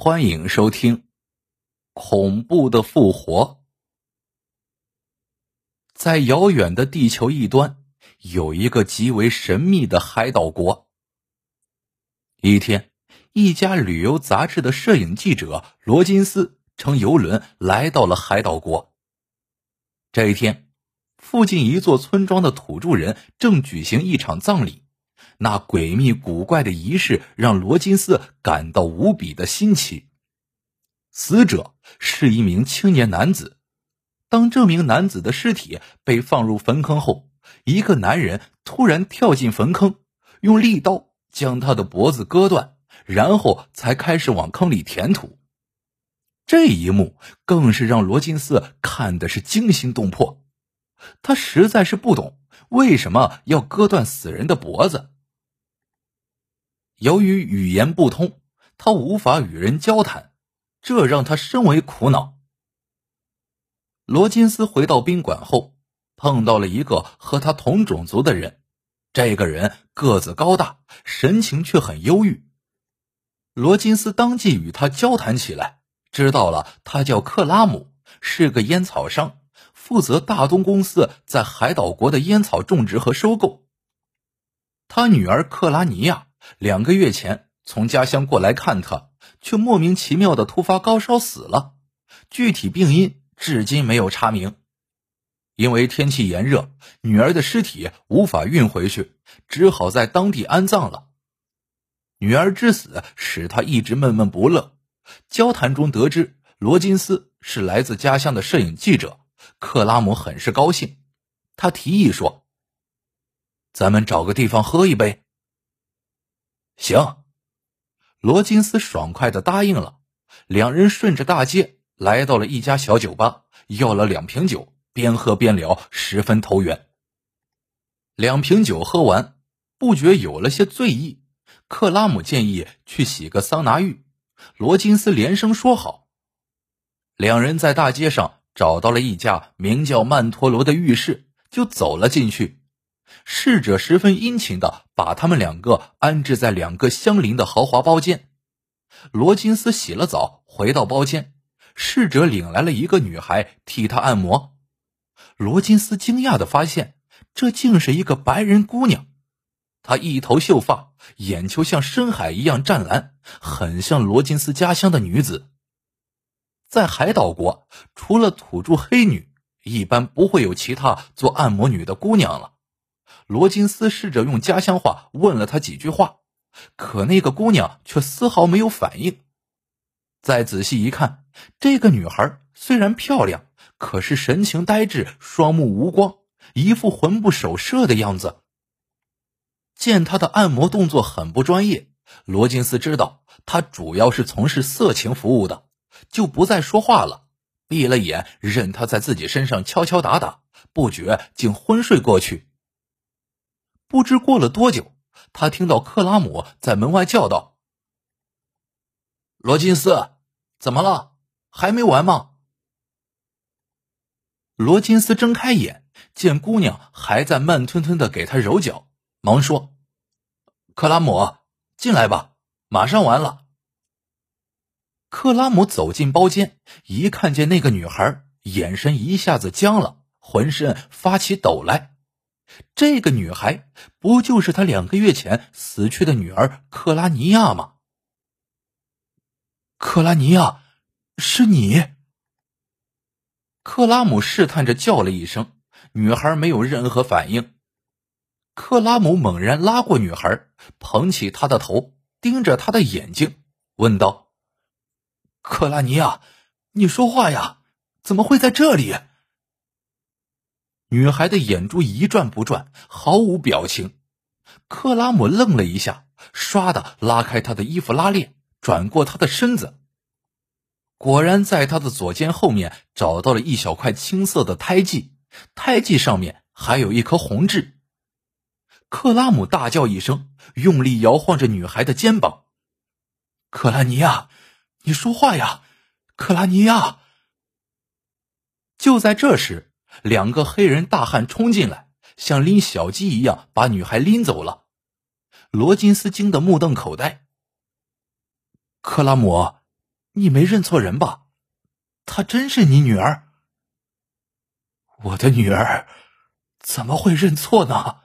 欢迎收听《恐怖的复活》。在遥远的地球一端，有一个极为神秘的海岛国。一天，一家旅游杂志的摄影记者罗金斯乘游轮来到了海岛国。这一天，附近一座村庄的土著人正举行一场葬礼。那诡秘古怪的仪式让罗金斯感到无比的新奇。死者是一名青年男子。当这名男子的尸体被放入坟坑后，一个男人突然跳进坟坑，用利刀将他的脖子割断，然后才开始往坑里填土。这一幕更是让罗金斯看的是惊心动魄。他实在是不懂为什么要割断死人的脖子。由于语言不通，他无法与人交谈，这让他深为苦恼。罗金斯回到宾馆后，碰到了一个和他同种族的人。这个人个子高大，神情却很忧郁。罗金斯当即与他交谈起来，知道了他叫克拉姆，是个烟草商，负责大东公司在海岛国的烟草种植和收购。他女儿克拉尼亚。两个月前从家乡过来看他，却莫名其妙的突发高烧死了。具体病因至今没有查明。因为天气炎热，女儿的尸体无法运回去，只好在当地安葬了。女儿之死使他一直闷闷不乐。交谈中得知，罗金斯是来自家乡的摄影记者。克拉姆很是高兴，他提议说：“咱们找个地方喝一杯。”行，罗金斯爽快的答应了。两人顺着大街来到了一家小酒吧，要了两瓶酒，边喝边聊，十分投缘。两瓶酒喝完，不觉有了些醉意。克拉姆建议去洗个桑拿浴，罗金斯连声说好。两人在大街上找到了一家名叫曼陀罗的浴室，就走了进去。侍者十分殷勤的把他们两个安置在两个相邻的豪华包间。罗金斯洗了澡，回到包间，侍者领来了一个女孩替他按摩。罗金斯惊讶的发现，这竟是一个白人姑娘。她一头秀发，眼球像深海一样湛蓝，很像罗金斯家乡的女子。在海岛国，除了土著黑女，一般不会有其他做按摩女的姑娘了。罗金斯试着用家乡话问了她几句话，可那个姑娘却丝毫没有反应。再仔细一看，这个女孩虽然漂亮，可是神情呆滞，双目无光，一副魂不守舍的样子。见她的按摩动作很不专业，罗金斯知道她主要是从事色情服务的，就不再说话了，闭了眼，任她在自己身上敲敲打打，不觉竟昏睡过去。不知过了多久，他听到克拉姆在门外叫道：“罗金斯，怎么了？还没完吗？”罗金斯睁开眼，见姑娘还在慢吞吞的给他揉脚，忙说：“克拉姆，进来吧，马上完了。”克拉姆走进包间，一看见那个女孩，眼神一下子僵了，浑身发起抖来。这个女孩不就是他两个月前死去的女儿克拉尼亚吗？克拉尼亚，是你？克拉姆试探着叫了一声，女孩没有任何反应。克拉姆猛然拉过女孩，捧起她的头，盯着她的眼睛，问道：“克拉尼亚，你说话呀？怎么会在这里？”女孩的眼珠一转不转，毫无表情。克拉姆愣了一下，唰的拉开她的衣服拉链，转过她的身子，果然在她的左肩后面找到了一小块青色的胎记，胎记上面还有一颗红痣。克拉姆大叫一声，用力摇晃着女孩的肩膀：“克拉尼亚，你说话呀，克拉尼亚！”就在这时。两个黑人大汉冲进来，像拎小鸡一样把女孩拎走了。罗金斯惊得目瞪口呆。克拉姆，你没认错人吧？她真是你女儿？我的女儿怎么会认错呢？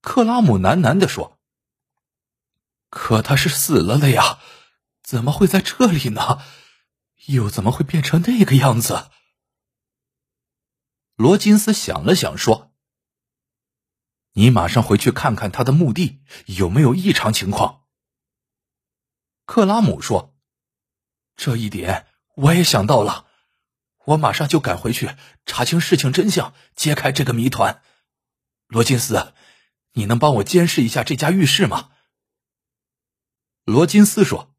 克拉姆喃喃的说：“可她是死了的呀，怎么会在这里呢？又怎么会变成那个样子？”罗金斯想了想说：“你马上回去看看他的墓地有没有异常情况。”克拉姆说：“这一点我也想到了，我马上就赶回去查清事情真相，揭开这个谜团。”罗金斯，你能帮我监视一下这家浴室吗？罗金斯说：“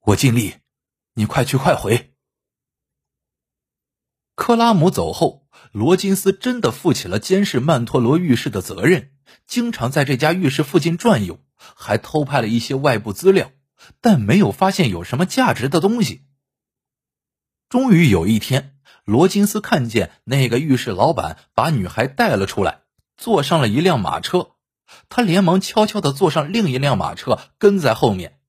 我尽力，你快去快回。”克拉姆走后，罗金斯真的负起了监视曼陀罗浴室的责任，经常在这家浴室附近转悠，还偷拍了一些外部资料，但没有发现有什么价值的东西。终于有一天，罗金斯看见那个浴室老板把女孩带了出来，坐上了一辆马车，他连忙悄悄的坐上另一辆马车，跟在后面。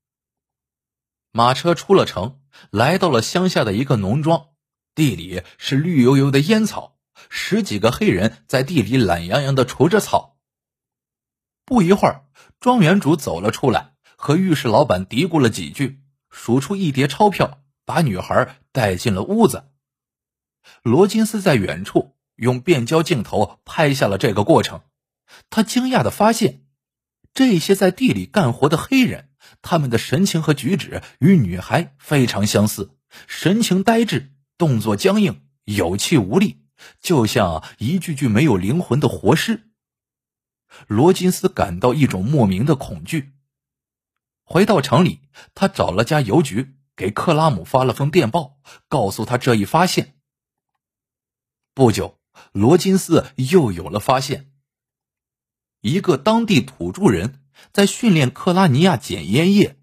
马车出了城，来到了乡下的一个农庄。地里是绿油油的烟草，十几个黑人在地里懒洋洋的除着草。不一会儿，庄园主走了出来，和浴室老板嘀咕了几句，数出一叠钞票，把女孩带进了屋子。罗金斯在远处用变焦镜头拍下了这个过程，他惊讶的发现，这些在地里干活的黑人，他们的神情和举止与女孩非常相似，神情呆滞。动作僵硬，有气无力，就像一具具没有灵魂的活尸。罗金斯感到一种莫名的恐惧。回到城里，他找了家邮局，给克拉姆发了封电报，告诉他这一发现。不久，罗金斯又有了发现。一个当地土著人在训练克拉尼亚捡烟叶，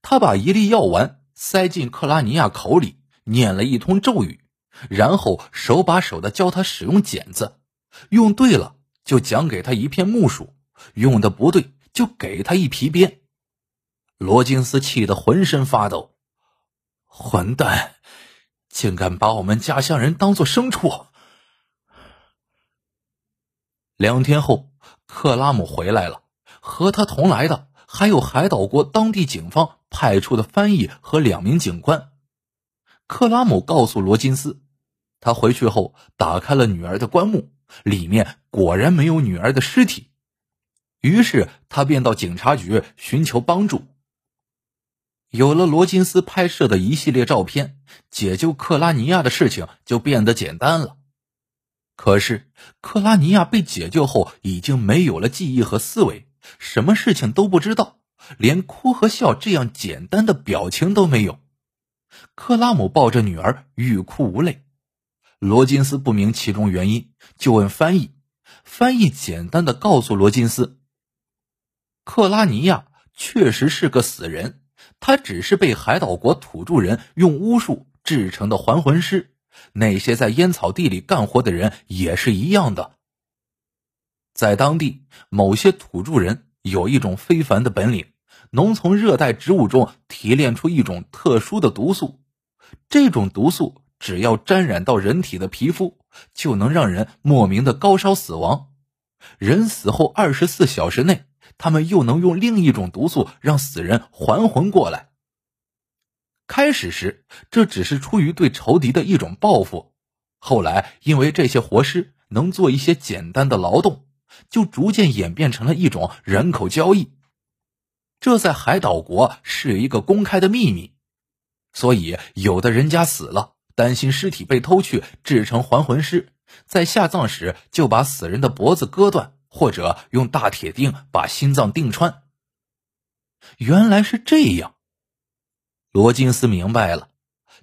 他把一粒药丸塞进克拉尼亚口里。念了一通咒语，然后手把手的教他使用剪子，用对了就讲给他一片木薯，用的不对就给他一皮鞭。罗金斯气得浑身发抖，混蛋，竟敢把我们家乡人当做牲畜！两天后，克拉姆回来了，和他同来的还有海岛国当地警方派出的翻译和两名警官。克拉姆告诉罗金斯，他回去后打开了女儿的棺木，里面果然没有女儿的尸体。于是他便到警察局寻求帮助。有了罗金斯拍摄的一系列照片，解救克拉尼亚的事情就变得简单了。可是克拉尼亚被解救后，已经没有了记忆和思维，什么事情都不知道，连哭和笑这样简单的表情都没有。克拉姆抱着女儿欲哭无泪，罗金斯不明其中原因，就问翻译。翻译简单的告诉罗金斯：“克拉尼亚确实是个死人，他只是被海岛国土著人用巫术制成的还魂师。那些在烟草地里干活的人也是一样的。在当地，某些土著人有一种非凡的本领。”能从热带植物中提炼出一种特殊的毒素，这种毒素只要沾染到人体的皮肤，就能让人莫名的高烧死亡。人死后二十四小时内，他们又能用另一种毒素让死人还魂过来。开始时，这只是出于对仇敌的一种报复，后来因为这些活尸能做一些简单的劳动，就逐渐演变成了一种人口交易。这在海岛国是一个公开的秘密，所以有的人家死了，担心尸体被偷去制成还魂师，在下葬时就把死人的脖子割断，或者用大铁钉把心脏钉穿。原来是这样，罗金斯明白了。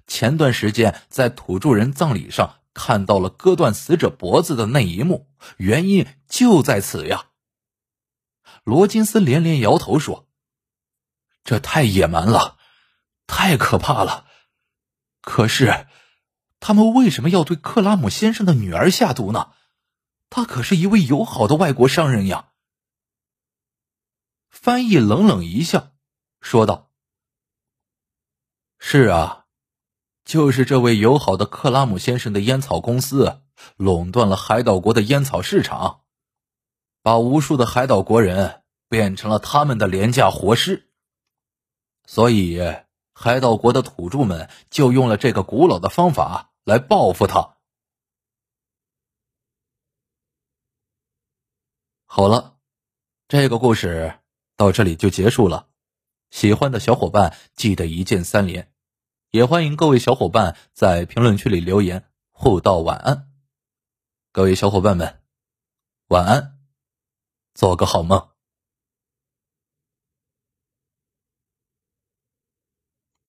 前段时间在土著人葬礼上看到了割断死者脖子的那一幕，原因就在此呀。罗金斯连连摇头说。这太野蛮了，太可怕了。可是，他们为什么要对克拉姆先生的女儿下毒呢？他可是一位友好的外国商人呀。翻译冷冷一笑，说道：“是啊，就是这位友好的克拉姆先生的烟草公司垄断了海岛国的烟草市场，把无数的海岛国人变成了他们的廉价活尸。所以，海岛国的土著们就用了这个古老的方法来报复他。好了，这个故事到这里就结束了。喜欢的小伙伴记得一键三连，也欢迎各位小伙伴在评论区里留言互道晚安。各位小伙伴们，晚安，做个好梦。